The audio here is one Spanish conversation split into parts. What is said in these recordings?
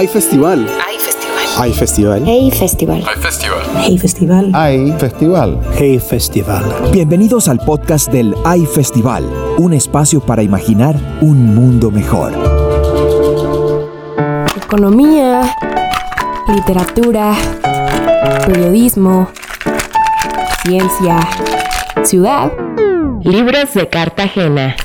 Hay festival. Hay festival. Hay festival. Hey Festival. Hay festival. Hey Festival. Hay festival. Hey Festival. Bienvenidos al podcast del Hay Festival, un espacio para imaginar un mundo mejor. Economía, literatura, periodismo, ciencia, ciudad. Libros de Cartagena.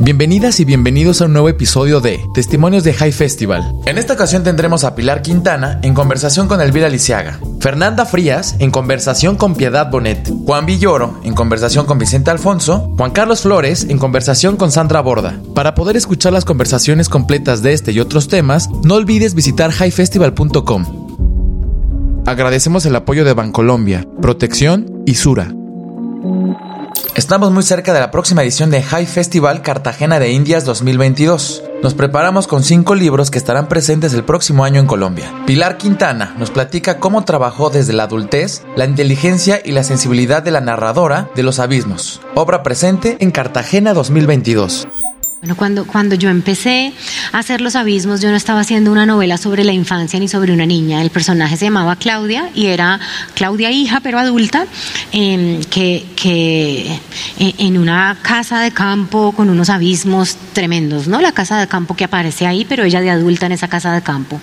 Bienvenidas y bienvenidos a un nuevo episodio de Testimonios de High Festival. En esta ocasión tendremos a Pilar Quintana en conversación con Elvira Lisiaga, Fernanda Frías en conversación con Piedad Bonet, Juan Villoro en conversación con Vicente Alfonso, Juan Carlos Flores en conversación con Sandra Borda. Para poder escuchar las conversaciones completas de este y otros temas, no olvides visitar highfestival.com. Agradecemos el apoyo de Bancolombia, Protección y Sura. Estamos muy cerca de la próxima edición de High Festival Cartagena de Indias 2022. Nos preparamos con cinco libros que estarán presentes el próximo año en Colombia. Pilar Quintana nos platica cómo trabajó desde la adultez la inteligencia y la sensibilidad de la narradora de los abismos. Obra presente en Cartagena 2022. Bueno, cuando, cuando yo empecé a hacer Los Abismos, yo no estaba haciendo una novela sobre la infancia ni sobre una niña. El personaje se llamaba Claudia y era Claudia hija, pero adulta, eh, que, que eh, en una casa de campo con unos abismos tremendos, ¿no? La casa de campo que aparece ahí, pero ella de adulta en esa casa de campo.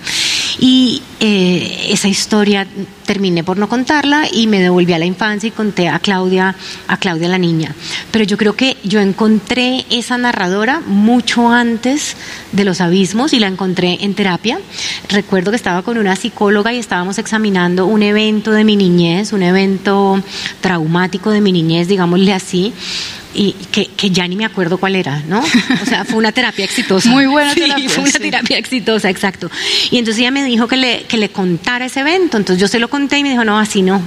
Y eh, esa historia terminé por no contarla y me devolví a la infancia y conté a Claudia, a Claudia la niña. Pero yo creo que yo encontré esa narradora mucho antes de los abismos y la encontré en terapia. Recuerdo que estaba con una psicóloga y estábamos examinando un evento de mi niñez, un evento traumático de mi niñez, digámosle así y que, que, ya ni me acuerdo cuál era, ¿no? O sea, fue una terapia exitosa. Muy buena sí, terapia. Fue una sí. terapia exitosa, exacto. Y entonces ella me dijo que le, que le contara ese evento. Entonces yo se lo conté y me dijo, no, así no.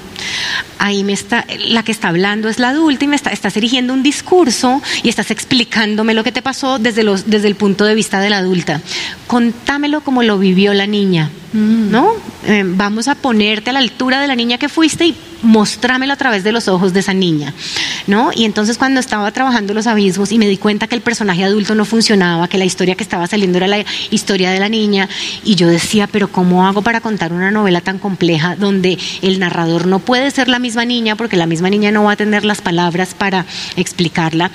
Ahí me está, la que está hablando es la adulta y me está, estás erigiendo un discurso y estás explicándome lo que te pasó desde, los, desde el punto de vista de la adulta. Contámelo como lo vivió la niña, ¿no? Eh, vamos a ponerte a la altura de la niña que fuiste y mostrámelo a través de los ojos de esa niña, ¿no? Y entonces cuando estaba trabajando los abismos y me di cuenta que el personaje adulto no funcionaba, que la historia que estaba saliendo era la historia de la niña, y yo decía, pero ¿cómo hago para contar una novela tan compleja donde el narrador no puede ser la misma niña porque la misma niña no va a tener las palabras para explicarla?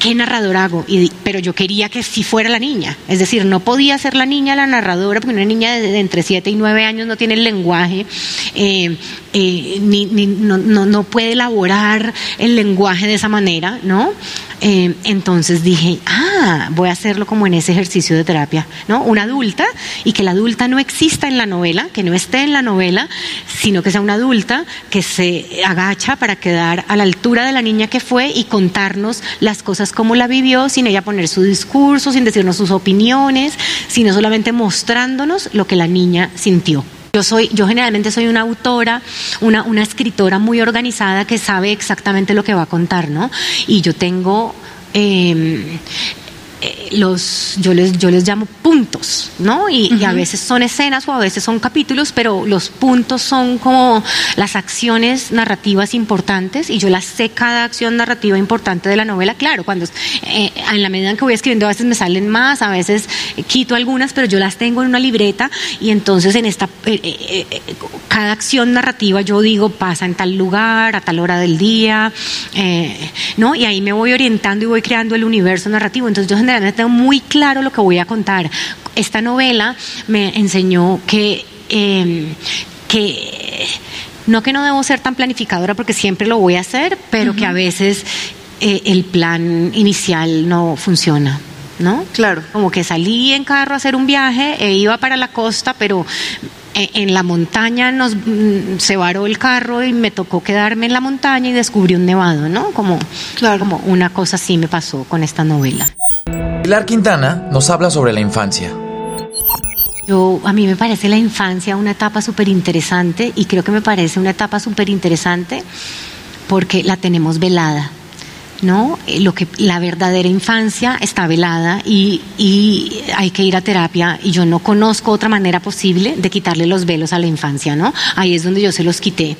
¿Qué narrador hago? Pero yo quería que sí fuera la niña. Es decir, no podía ser la niña la narradora, porque una niña de, entre 7 y 9 años no tiene el lenguaje, eh, eh, ni, ni, no, no, no, puede elaborar el lenguaje de esa manera, ¿no? Eh, entonces dije, ah, voy a hacerlo como en ese ejercicio de terapia, ¿no? Una adulta y que la adulta no exista en la novela, que no esté en la novela, sino que sea una adulta que se agacha para quedar a la altura de la niña que fue y contarnos las cosas como la vivió, sin ella poner su discurso, sin decirnos sus opiniones, sino solamente mostrándonos lo que la niña sintió. Yo soy, yo generalmente soy una autora, una, escritora muy organizada que sabe exactamente lo que va a contar, ¿no? Y yo tengo eh, los, yo les, yo les llamo puntos, ¿no? Y, uh -huh. y, a veces son escenas o a veces son capítulos, pero los puntos son como las acciones narrativas importantes y yo las sé cada acción narrativa importante de la novela. Claro, cuando eh, en la medida en que voy escribiendo a veces me salen más, a veces eh, quito algunas, pero yo las tengo en una libreta y entonces en esta eh, cada acción narrativa yo digo pasa en tal lugar, a tal hora del día, ¿no? Y ahí me voy orientando y voy creando el universo narrativo. Entonces yo generalmente tengo muy claro lo que voy a contar. Esta novela me enseñó que, eh, que no que no debo ser tan planificadora porque siempre lo voy a hacer, pero uh -huh. que a veces eh, el plan inicial no funciona. ¿No? Claro. Como que salí en carro a hacer un viaje e iba para la costa, pero en la montaña nos se varó el carro y me tocó quedarme en la montaña y descubrí un nevado, ¿no? Como, claro. como una cosa así me pasó con esta novela. Pilar Quintana nos habla sobre la infancia. Yo, a mí me parece la infancia una etapa súper interesante y creo que me parece una etapa súper interesante porque la tenemos velada. ¿no? Eh, lo que, la verdadera infancia está velada y, y, hay que ir a terapia y yo no conozco otra manera posible de quitarle los velos a la infancia, ¿no? Ahí es donde yo se los quité.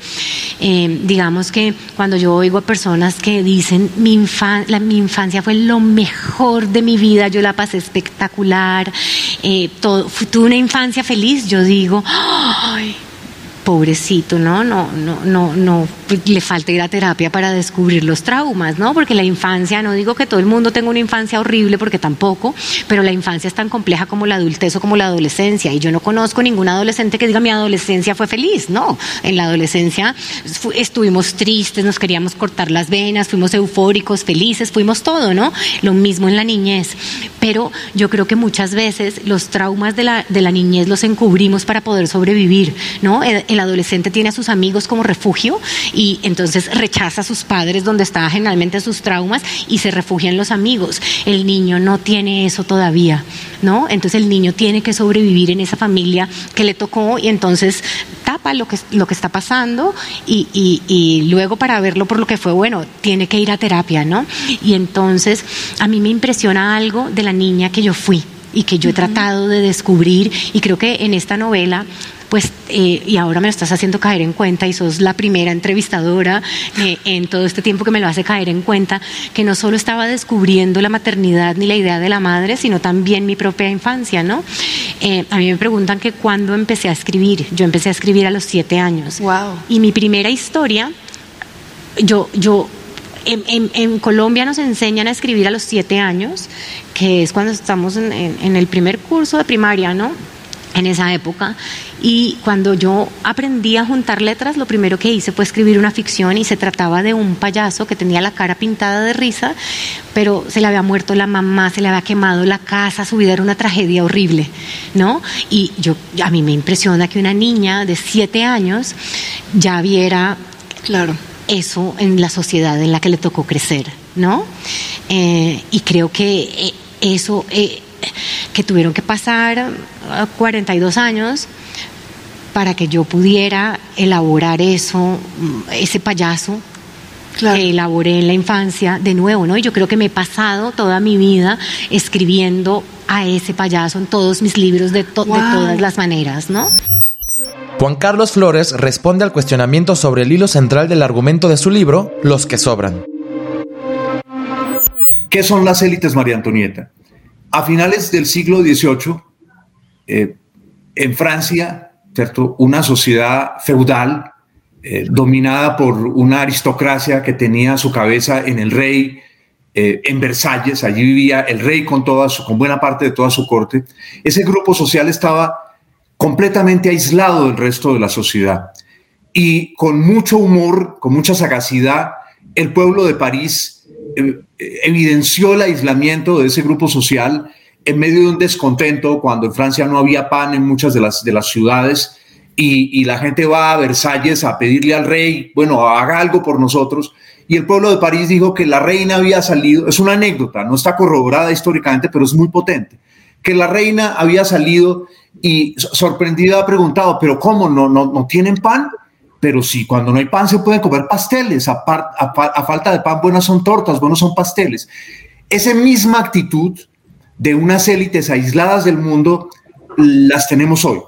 Eh, digamos que cuando yo oigo a personas que dicen mi, mi infancia fue lo mejor de mi vida, yo la pasé espectacular, eh, todo, tuve una infancia feliz, yo digo, ¡ay! Pobrecito, ¿no? No, no, no, no, le falta ir a terapia para descubrir los traumas, ¿no? Porque la infancia, no digo que todo el mundo tenga una infancia horrible, porque tampoco, pero la infancia es tan compleja como la adultez o como la adolescencia. Y yo no conozco ningún adolescente que diga mi adolescencia fue feliz, no. En la adolescencia estuvimos tristes, nos queríamos cortar las venas, fuimos eufóricos, felices, fuimos todo, ¿no? Lo mismo en la niñez. Pero yo creo que muchas veces los traumas de la, de la niñez los encubrimos para poder sobrevivir, ¿no? El, adolescente tiene a sus amigos como refugio y entonces rechaza a sus padres donde está generalmente sus traumas y se refugia en los amigos. El niño no tiene eso todavía, ¿no? Entonces el niño tiene que sobrevivir en esa familia que le tocó y entonces tapa lo que, lo que está pasando y, y, y luego para verlo por lo que fue bueno, tiene que ir a terapia, ¿no? Y entonces a mí me impresiona algo de la niña que yo fui y que yo he tratado de descubrir y creo que en esta novela pues, eh, y ahora me lo estás haciendo caer en cuenta y sos la primera entrevistadora eh, en todo este tiempo que me lo hace caer en cuenta, que no solo estaba descubriendo la maternidad ni la idea de la madre, sino también mi propia infancia, ¿no? Eh, a mí me preguntan que cuándo empecé a escribir. Yo empecé a escribir a los siete años. Wow. Y mi primera historia, yo, yo en, en, Colombia nos enseñan a escribir a los siete años, que es cuando estamos en, en, el primer curso de primaria, ¿no? En esa época. Y cuando yo aprendí a juntar letras, lo primero que hice fue escribir una ficción y se trataba de un payaso que tenía la cara pintada de risa, pero se le había muerto la mamá, se le había quemado la casa, su vida era una tragedia horrible, ¿no? Y yo, a mí me impresiona que una niña de siete años ya viera, claro, eso en la sociedad en la que le tocó crecer, ¿no? Eh, y creo que eh, eso, eh, que tuvieron que pasar 42 años, para que yo pudiera elaborar eso, ese payaso que elaboré en la infancia de nuevo, ¿no? Y yo creo que me he pasado toda mi vida escribiendo a ese payaso en todos mis libros de, de todas las maneras, ¿no? Juan Carlos Flores responde al cuestionamiento sobre el hilo central del argumento de su libro, Los que sobran. ¿Qué son las élites, María Antonieta? A finales del siglo XVIII, eh, en Francia, ¿cierto? Una sociedad feudal eh, dominada por una aristocracia que tenía su cabeza en el rey, eh, en Versalles, allí vivía el rey con, toda su, con buena parte de toda su corte. Ese grupo social estaba completamente aislado del resto de la sociedad. Y con mucho humor, con mucha sagacidad, el pueblo de París evidenció el aislamiento de ese grupo social en medio de un descontento, cuando en Francia no había pan en muchas de las, de las ciudades y, la gente va a Versalles a pedirle al rey, bueno, haga algo por nosotros. Y el pueblo de París dijo que la reina había salido, es una anécdota, no está corroborada históricamente, pero es muy potente, que la reina había salido y sorprendida ha preguntado, pero ¿cómo? ¿No, no, no tienen pan? Pero sí, cuando no hay pan se pueden comer pasteles, a, a falta de pan buenas son tortas, buenos son pasteles. Esa misma actitud de unas élites aisladas del mundo las tenemos hoy.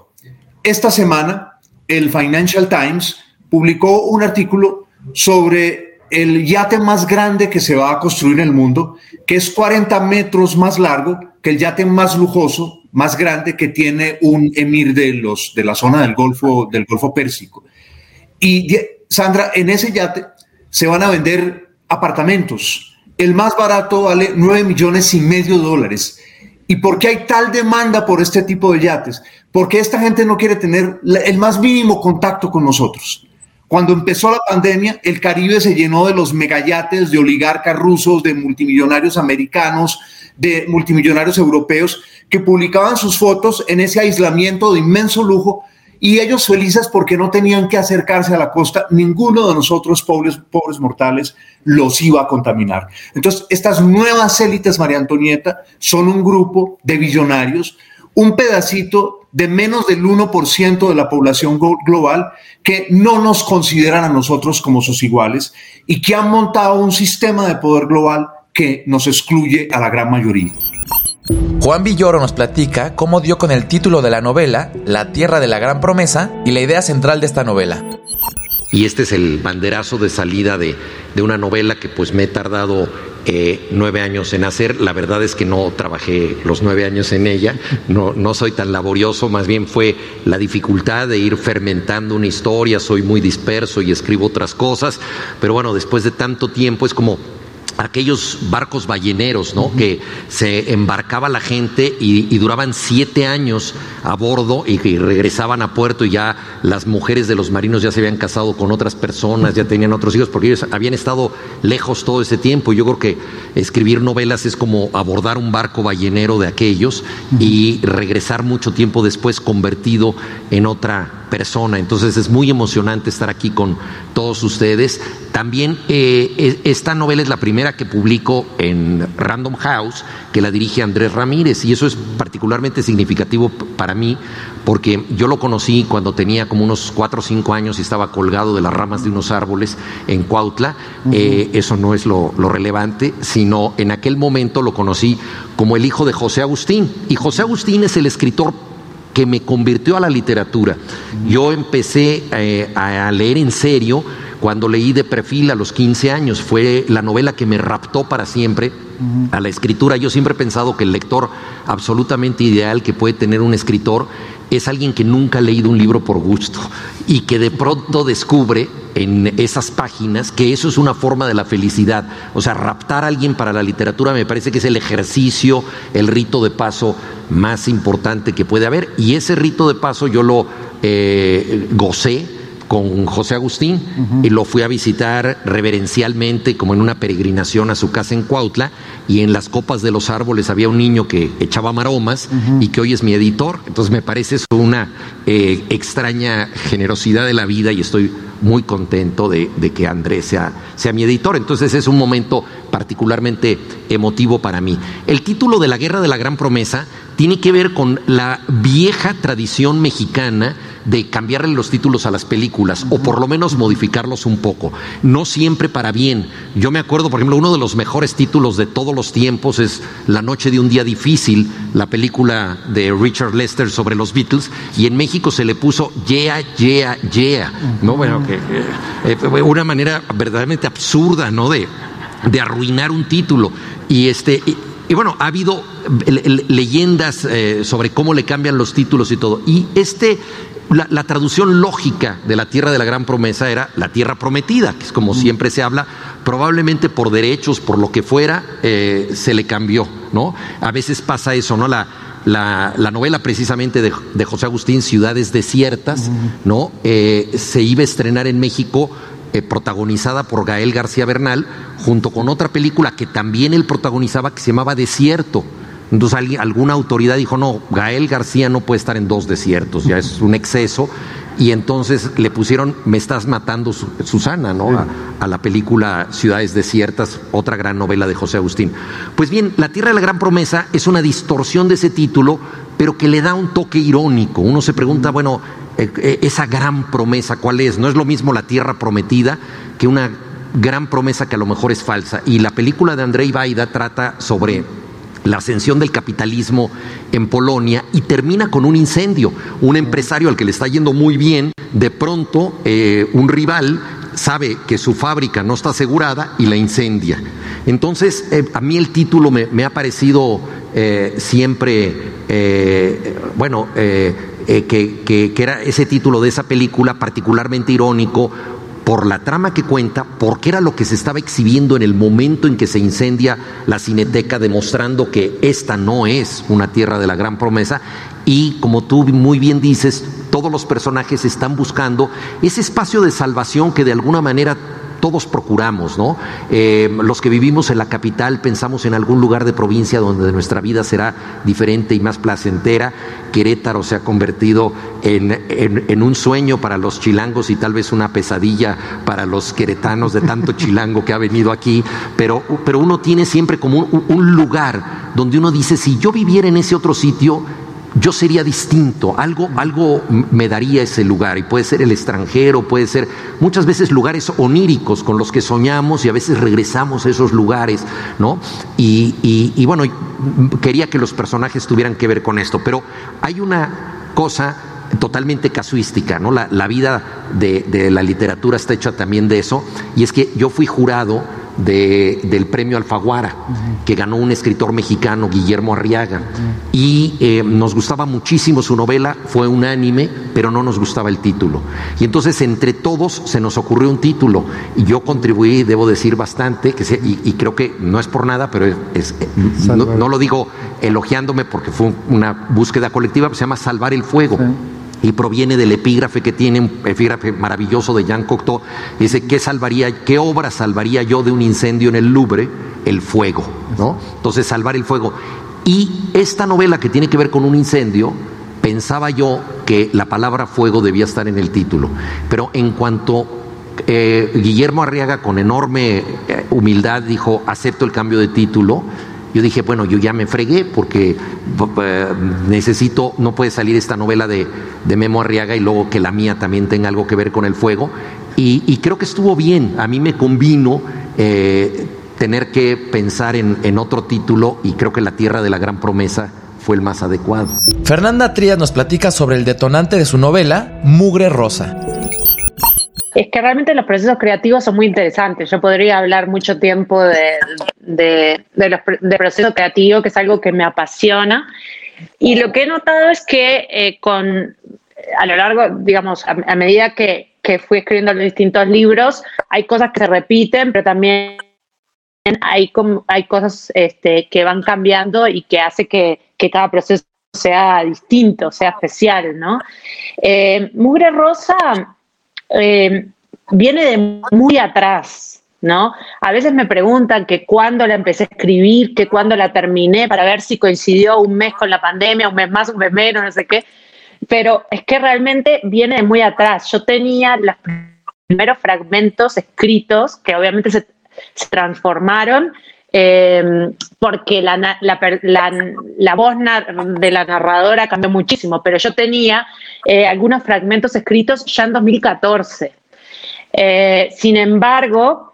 Esta semana, el Financial Times publicó un artículo sobre el yate más grande que se va a construir en el mundo, que es 40 metros más largo que el yate más lujoso, más grande que tiene un emir de, los, de la zona del Golfo, del Golfo Pérsico. Y Sandra, en ese yate se van a vender apartamentos. El más barato vale 9 millones y medio de dólares. ¿Y por qué hay tal demanda por este tipo de yates? Porque esta gente no quiere tener el más mínimo contacto con nosotros. Cuando empezó la pandemia, el Caribe se llenó de los megayates de oligarcas rusos, de multimillonarios americanos, de multimillonarios europeos que publicaban sus fotos en ese aislamiento de inmenso lujo y ellos felices porque no tenían que acercarse a la costa, ninguno de nosotros pobres, pobres mortales los iba a contaminar. Entonces, estas nuevas élites, María Antonieta, son un grupo de billonarios, un pedacito de menos del 1% de la población global que no nos consideran a nosotros como sus iguales y que han montado un sistema de poder global que nos excluye a la gran mayoría. Juan Villoro nos platica cómo dio con el título de la novela, La Tierra de la Gran Promesa, y la idea central de esta novela. Y este es el banderazo de salida de, de una novela que pues me he tardado eh, nueve años en hacer. La verdad es que no trabajé los nueve años en ella, no, no soy tan laborioso, más bien fue la dificultad de ir fermentando una historia, soy muy disperso y escribo otras cosas, pero bueno, después de tanto tiempo es como aquellos barcos balleneros, ¿no? Que se embarcaba la gente y, duraban siete años a bordo y, y, regresaban a puerto y ya las mujeres de los marinos ya se habían casado con otras personas, ya tenían otros hijos, porque ellos habían estado lejos todo ese tiempo. Y yo creo que escribir novelas es como abordar un barco ballenero de aquellos y regresar mucho tiempo después convertido en otra persona. Entonces es muy emocionante estar aquí con todos ustedes. También eh, esta novela es la primera que publico en Random House, que la dirige Andrés Ramírez, y eso es particularmente significativo para mí, porque yo lo conocí cuando tenía como unos cuatro o cinco años y estaba colgado de las ramas de unos árboles en Cuautla. Eh, eso no es lo, lo relevante, sino en aquel momento lo conocí como el hijo de José Agustín. Y José Agustín es el escritor que me convirtió a la literatura. Yo empecé eh, a leer en serio cuando leí de perfil a los 15 años. Fue la novela que me raptó para siempre a la escritura. Yo siempre he pensado que el lector absolutamente ideal que puede tener un escritor es alguien que nunca ha leído un libro por gusto y que de pronto descubre en esas páginas que eso es una forma de la felicidad. O sea, raptar a alguien para la literatura me parece que es el ejercicio, el rito de paso más importante que puede haber. Y ese rito de paso yo lo eh, gocé con José Agustín y lo fui a visitar reverencialmente como en una peregrinación a su casa en Cuautla y en las copas de los árboles había un niño que echaba maromas y que hoy es mi editor. Entonces me parece eso una eh, extraña generosidad de la vida y estoy muy contento de, que Andrés sea, sea mi editor. Entonces es un momento particularmente emotivo para mí. El título de La Guerra de la Gran Promesa tiene que ver con la vieja tradición mexicana de cambiarle los títulos a las películas o por lo menos modificarlos un poco. No siempre para bien. Yo me acuerdo, por ejemplo, uno de los mejores títulos de todos los tiempos es La noche de un día difícil, la película de Richard Lester sobre los Beatles, y en México se le puso Yeah, Yeah, Yeah. ¿no? Bueno, que, eh, una manera verdaderamente absurda, ¿no? De, de arruinar un título. Y este. Y, bueno, ha habido leyendas eh, sobre cómo le cambian los títulos y todo. Y este la, traducción lógica de la tierra de la gran promesa era la tierra prometida, que es como siempre se habla, probablemente por derechos, por lo que fuera, eh, se le cambió, ¿no? A veces pasa eso, ¿no? La, la, novela precisamente de, José Agustín, Ciudades Desiertas, ¿no? Eh, se iba a estrenar en México eh, protagonizada por Gael García Bernal, junto con otra película que también él protagonizaba que se llamaba Desierto. Entonces alguna autoridad dijo, no, Gael García no puede estar en dos desiertos, ya es un exceso. Y entonces le pusieron, me estás matando Susana, ¿no? A, la película Ciudades Desiertas, otra gran novela de José Agustín. Pues bien, La Tierra de la Gran Promesa es una distorsión de ese título, pero que le da un toque irónico. Uno se pregunta, bueno, eh, eh, esa gran promesa, ¿cuál es? No es lo mismo la Tierra Prometida que una gran promesa que a lo mejor es falsa. Y la película de Andrei Baida trata sobre la ascensión del capitalismo en Polonia y termina con un incendio. Un empresario al que le está yendo muy bien, de pronto eh, un rival sabe que su fábrica no está asegurada y la incendia. Entonces, eh, a mí el título me, ha parecido eh, siempre, bueno, que, que, era ese título de esa película particularmente irónico por la trama que cuenta, porque era lo que se estaba exhibiendo en el momento en que se incendia la cineteca, demostrando que esta no es una tierra de la gran promesa. Y como tú muy bien dices, todos los personajes están buscando ese espacio de salvación que de alguna manera todos procuramos, ¿no? Eh, los que vivimos en la capital pensamos en algún lugar de provincia donde nuestra vida será diferente y más placentera. Querétaro se ha convertido en, un sueño para los chilangos y tal vez una pesadilla para los queretanos de tanto chilango que ha venido aquí, pero, pero uno tiene siempre como un lugar donde uno dice, si yo viviera en ese otro sitio, yo sería distinto, algo, algo me daría ese lugar y puede ser el extranjero, puede ser muchas veces lugares oníricos con los que soñamos y a veces regresamos a esos lugares, ¿no? Y, bueno, quería que los personajes tuvieran que ver con esto, pero hay una cosa totalmente casuística, ¿no? La, vida de, de la literatura está hecha también de eso, y es que yo fui jurado del premio Alfaguara, que ganó un escritor mexicano, Guillermo Arriaga. Y eh, nos gustaba muchísimo su novela, fue unánime, pero no nos gustaba el título. Y entonces entre todos se nos ocurrió un título. Y yo contribuí, debo decir, bastante, que y, creo que no es por nada, pero es, eh, no, lo digo elogiándome porque fue una búsqueda colectiva, se llama Salvar el Fuego y proviene del epígrafe que tiene, un epígrafe maravilloso de Jean Cocteau. Dice, ¿qué, salvaría, ¿qué obra salvaría yo de un incendio en el Louvre? El fuego, ¿no? Entonces, salvar el fuego. Y esta novela que tiene que ver con un incendio, pensaba yo que la palabra fuego debía estar en el título. Pero en cuanto eh, Guillermo Arriaga, con enorme eh, humildad, dijo, acepto el cambio de título, yo dije, bueno, yo ya me fregué porque eh, necesito, no puede salir esta novela de, Memo Arriaga y luego que la mía también tenga algo que ver con el fuego. Y, creo que estuvo bien, a mí me convino eh, tener que pensar en, en otro título y creo que La Tierra de la Gran Promesa fue el más adecuado. Fernanda Trías nos platica sobre el detonante de su novela, Mugre Rosa. Es que realmente los procesos creativos son muy interesantes. Yo podría hablar mucho tiempo de, de, los de proceso creativo, que es algo que me apasiona. Y lo que he notado es que eh, con, a lo largo, digamos, a, medida que, que, fui escribiendo los distintos libros, hay cosas que se repiten, pero también hay, hay cosas este, que van cambiando y que hace que, que cada proceso sea distinto, sea especial, ¿no? Eh, Mugre Rosa eh, viene de muy atrás, ¿no? A veces me preguntan que cuándo la empecé a escribir, que cuándo la terminé, para ver si coincidió un mes con la pandemia, un mes más, un mes menos, no sé qué. Pero es que realmente viene de muy atrás. Yo tenía los primeros fragmentos escritos que obviamente se, transformaron eh, porque la, la, voz de la narradora cambió muchísimo, pero yo tenía eh, algunos fragmentos escritos ya en 2014. Eh, sin embargo,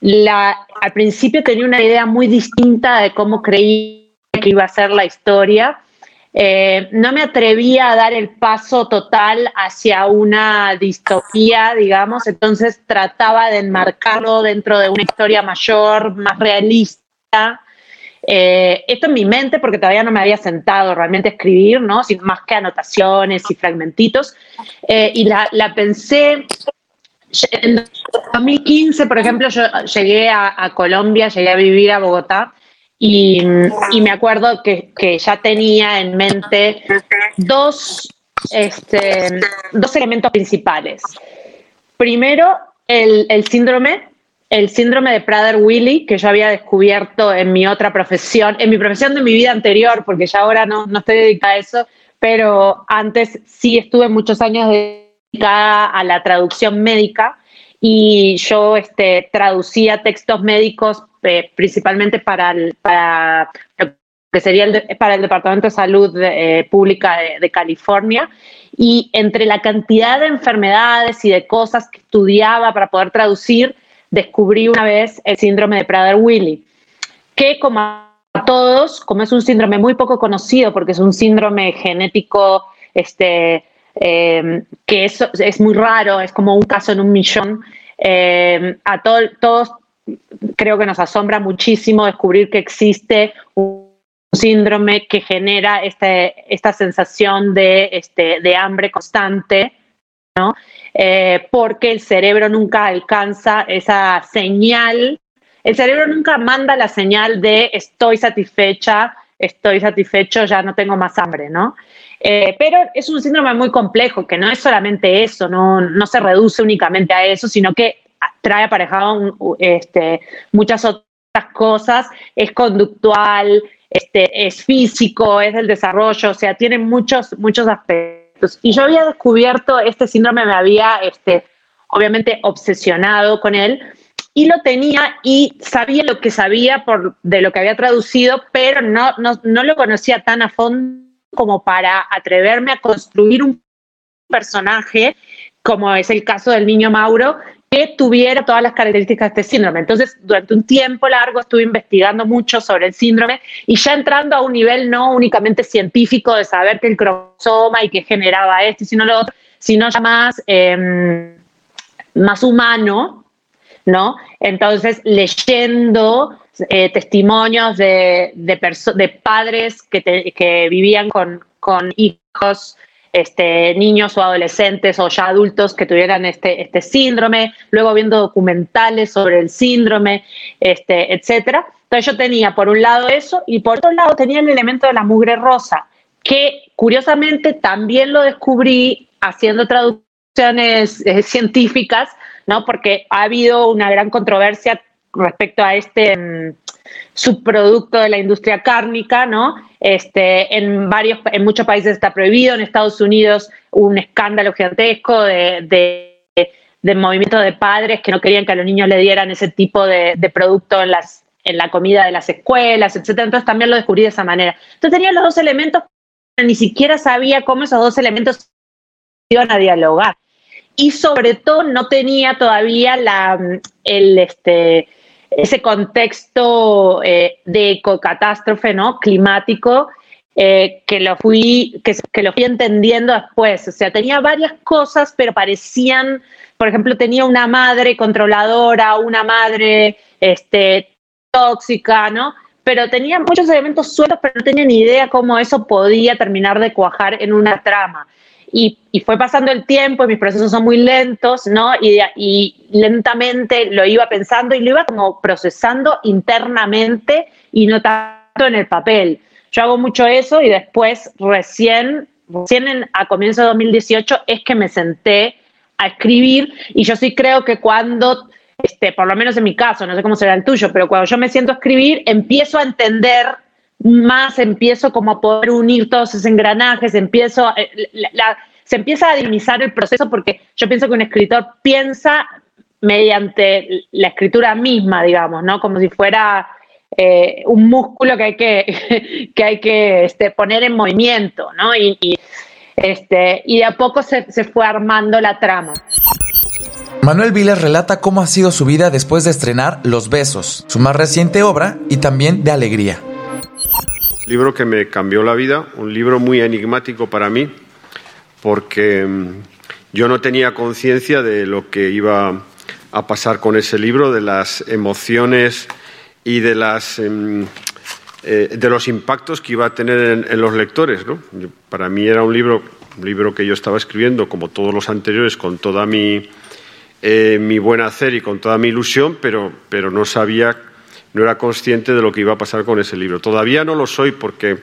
al principio tenía una idea muy distinta de cómo creía que iba a ser la historia. Eh, no me atrevía a dar el paso total hacia una distopía, digamos, entonces trataba de enmarcarlo dentro de una historia mayor, más realista. Eh, esto en mi mente, porque todavía no me había sentado realmente a escribir, ¿no? Sin más que anotaciones y fragmentitos. y la, pensé en 2015, por ejemplo, yo llegué a, Colombia, llegué a vivir a Bogotá y, me acuerdo que, ya tenía en mente dos, este, dos elementos principales. Primero, el, síndrome, el síndrome de Prader-Willi, que yo había descubierto en mi otra profesión, en mi profesión de mi vida anterior, porque ya ahora no, no estoy dedicada a eso, pero antes sí estuve muchos años de a la traducción médica y yo este, traducía textos médicos eh, principalmente para, para lo que sería el para el Departamento de Salud eh, Pública de, California. Y entre la cantidad de enfermedades y de cosas que estudiaba para poder traducir, descubrí una vez el síndrome de Prader-Willi, que como a todos, como es un síndrome muy poco conocido porque es un síndrome genético este, eh, que eso es muy raro, es como un caso en un millón. Eh, a todos creo que nos asombra muchísimo descubrir que existe un síndrome que genera este, esta sensación de, este, de hambre constante, ¿no? Eh, porque el cerebro nunca alcanza esa señal, el cerebro nunca manda la señal de estoy satisfecha, estoy satisfecho, ya no tengo más hambre, ¿no? Eh, pero es un síndrome muy complejo, que no es solamente eso, no, no se reduce únicamente a eso, sino que trae aparejado este, muchas otras cosas, es conductual, este, es físico, es del desarrollo, o sea, tiene muchos, muchos aspectos. Y yo había descubierto este síndrome, me había, este, obviamente, obsesionado con él, y lo tenía y sabía lo que sabía por, de lo que había traducido, pero no, no, no lo conocía tan a fondo como para atreverme a construir un personaje, como es el caso del niño Mauro, que tuviera todas las características de este síndrome. Entonces, durante un tiempo largo estuve investigando mucho sobre el síndrome y ya entrando a un nivel no únicamente científico de saber que el cromosoma y que generaba esto y sino lo otro, sino ya más, em, más humano, ¿no? Entonces, leyendo eh, testimonios de, de, padres que, que vivían con, con hijos este, niños o adolescentes o ya adultos que tuvieran este, este síndrome, luego viendo documentales sobre el síndrome, este, etcétera. Entonces yo tenía por un lado eso y por otro lado tenía el elemento de la mugre rosa, que curiosamente también lo descubrí haciendo traducciones eh, científicas, ¿no? Porque ha habido una gran controversia respecto a este mm, subproducto de la industria cárnica, ¿no? Este, en varios, en muchos países está prohibido, en Estados Unidos un escándalo gigantesco de, de, movimiento de padres que no querían que a los niños le dieran ese tipo de, de producto en las en la comida de las escuelas, etcétera. Entonces también lo descubrí de esa manera. Entonces tenía los dos elementos, ni siquiera sabía cómo esos dos elementos iban a dialogar. Y sobre todo no tenía todavía la, el, este, ese contexto eh, de ecocatástrofe ¿no? climático eh, que, lo fui, que, lo fui entendiendo después. O sea, tenía varias cosas, pero parecían, por ejemplo, tenía una madre controladora, una madre este, tóxica, ¿no? Pero tenía muchos elementos sueltos, pero no tenía ni idea cómo eso podía terminar de cuajar en una trama. Y, fue pasando el tiempo y mis procesos son muy lentos, ¿no? Y, lentamente lo iba pensando y lo iba como procesando internamente y no tanto en el papel. Yo hago mucho eso y después recién, recién a comienzo de 2018 es que me senté a escribir y yo sí creo que cuando, este, por lo menos en mi caso, no sé cómo será el tuyo, pero cuando yo me siento a escribir empiezo a entender más empiezo como a poder unir todos esos engranajes, empiezo, eh, se empieza a dinamizar el proceso porque yo pienso que un escritor piensa mediante la escritura misma, digamos, ¿no? Como si fuera eh, un músculo que hay que, que, hay que este, poner en movimiento, ¿no? Y, este, y de a poco se, se fue armando la trama. Manuel Viles relata cómo ha sido su vida después de estrenar Los Besos, su más reciente obra, y también de Alegría libro que me cambió la vida, un libro muy enigmático para mí, porque mm, yo no tenía conciencia de lo que iba a pasar con ese libro, de las emociones y de las em, eh, los impactos que iba a tener en, los lectores. Para mí era un libro, un libro que yo estaba escribiendo, como todos los anteriores, con toda mi, eh, buen hacer y con toda mi ilusión, pero, pero no sabía no era consciente de lo que iba a pasar con ese libro. Todavía no lo soy porque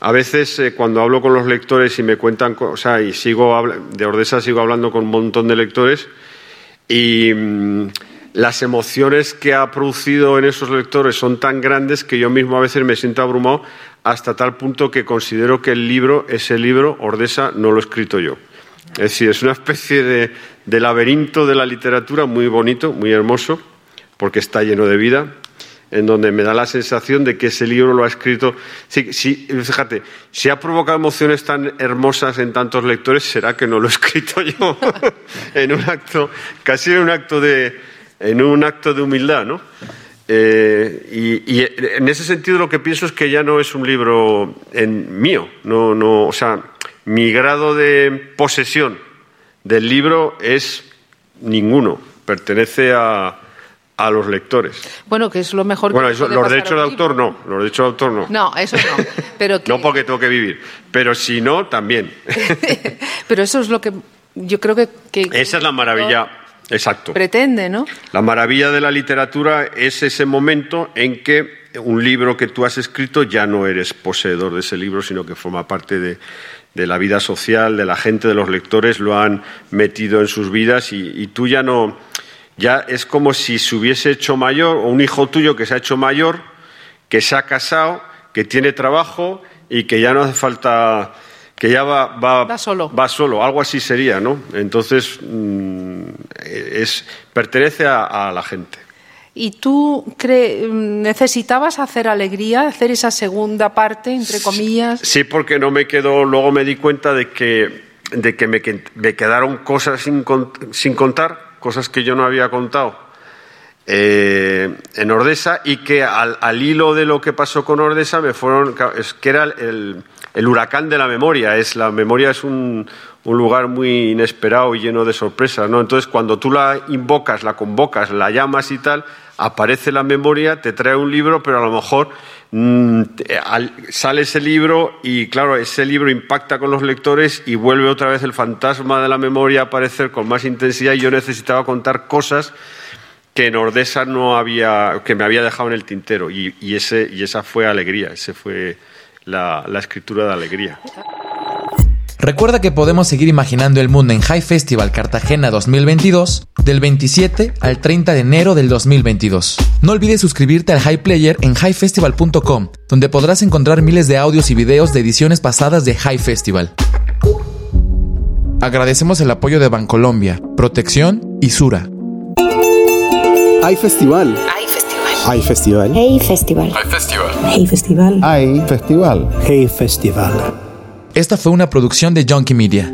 a veces eh, cuando hablo con los lectores y me cuentan, o sea, y sigo de Ordesa sigo hablando con un montón de lectores y mm, las emociones que ha producido en esos lectores son tan grandes que yo mismo a veces me siento abrumado hasta tal punto que considero que el libro, ese libro, Ordesa, no lo he escrito yo. Es decir, es una especie de, de laberinto de la literatura muy bonito, muy hermoso, porque está lleno de vida, en donde me da la sensación de que ese libro lo ha escrito. Sí, sí, fíjate, si ha provocado emociones tan hermosas en tantos lectores, será que no lo he escrito yo en un acto, casi en un acto de, en un acto de humildad, ¿no? Eh, y, en ese sentido lo que pienso es que ya no es un libro mío, no, no, o sea, mi grado de posesión del libro es ninguno, pertenece a, a los lectores. Bueno, que es lo mejor bueno, eso, los derechos de autor no, los derechos de autor no. No, eso no. Pero no porque tengo que vivir, pero si no, también. pero eso es lo que yo creo que... Esa es la maravilla, exacto. Pretende, ¿no? La maravilla de la literatura es ese momento en que un libro que tú has escrito ya no eres poseedor de ese libro, sino que forma parte de, de la vida social, de la gente, de los lectores, lo han metido en sus vidas y, y tú ya no ya es como si se hubiese hecho mayor, o un hijo tuyo que se ha hecho mayor, que se ha casado, que tiene trabajo y que ya no hace falta, que ya va, va, solo. va solo, algo así sería, ¿no? Entonces, mm, es, pertenece a, la gente. ¿Y tú cre- necesitabas hacer alegría, hacer esa segunda parte, entre comillas? Sí, porque no me quedó, luego me di cuenta de que, de que me, me quedaron cosas sin, sin contar, cosas que yo no había contado eh, en Ordesa y que al, al hilo de lo que pasó con Ordesa me fueron, es que era el, el huracán de la memoria, es, la memoria es un, un lugar muy inesperado y lleno de sorpresas, ¿no? Entonces cuando tú la invocas, la convocas, la llamas y tal, aparece la memoria, te trae un libro, pero a lo mejor sale ese libro y claro, ese libro impacta con los lectores y vuelve otra vez el fantasma de la memoria a aparecer con más intensidad y yo necesitaba contar cosas que en Ordesa no había, que me había dejado en el tintero y, ese, y esa fue alegría, ese fue la escritura de alegría. Recuerda que podemos seguir imaginando el mundo en High Festival Cartagena 2022 del 27 al 30 de enero del 2022. No olvides suscribirte al High Player en highfestival.com, donde podrás encontrar miles de audios y videos de ediciones pasadas de High Festival. Agradecemos el apoyo de Bancolombia, Protección y Sura. Hay festival. Hay festival. Hay festival. Hey Festival. Hey Festival. Hay festival. Hey festival. Esta fue una producción de Junkie Media.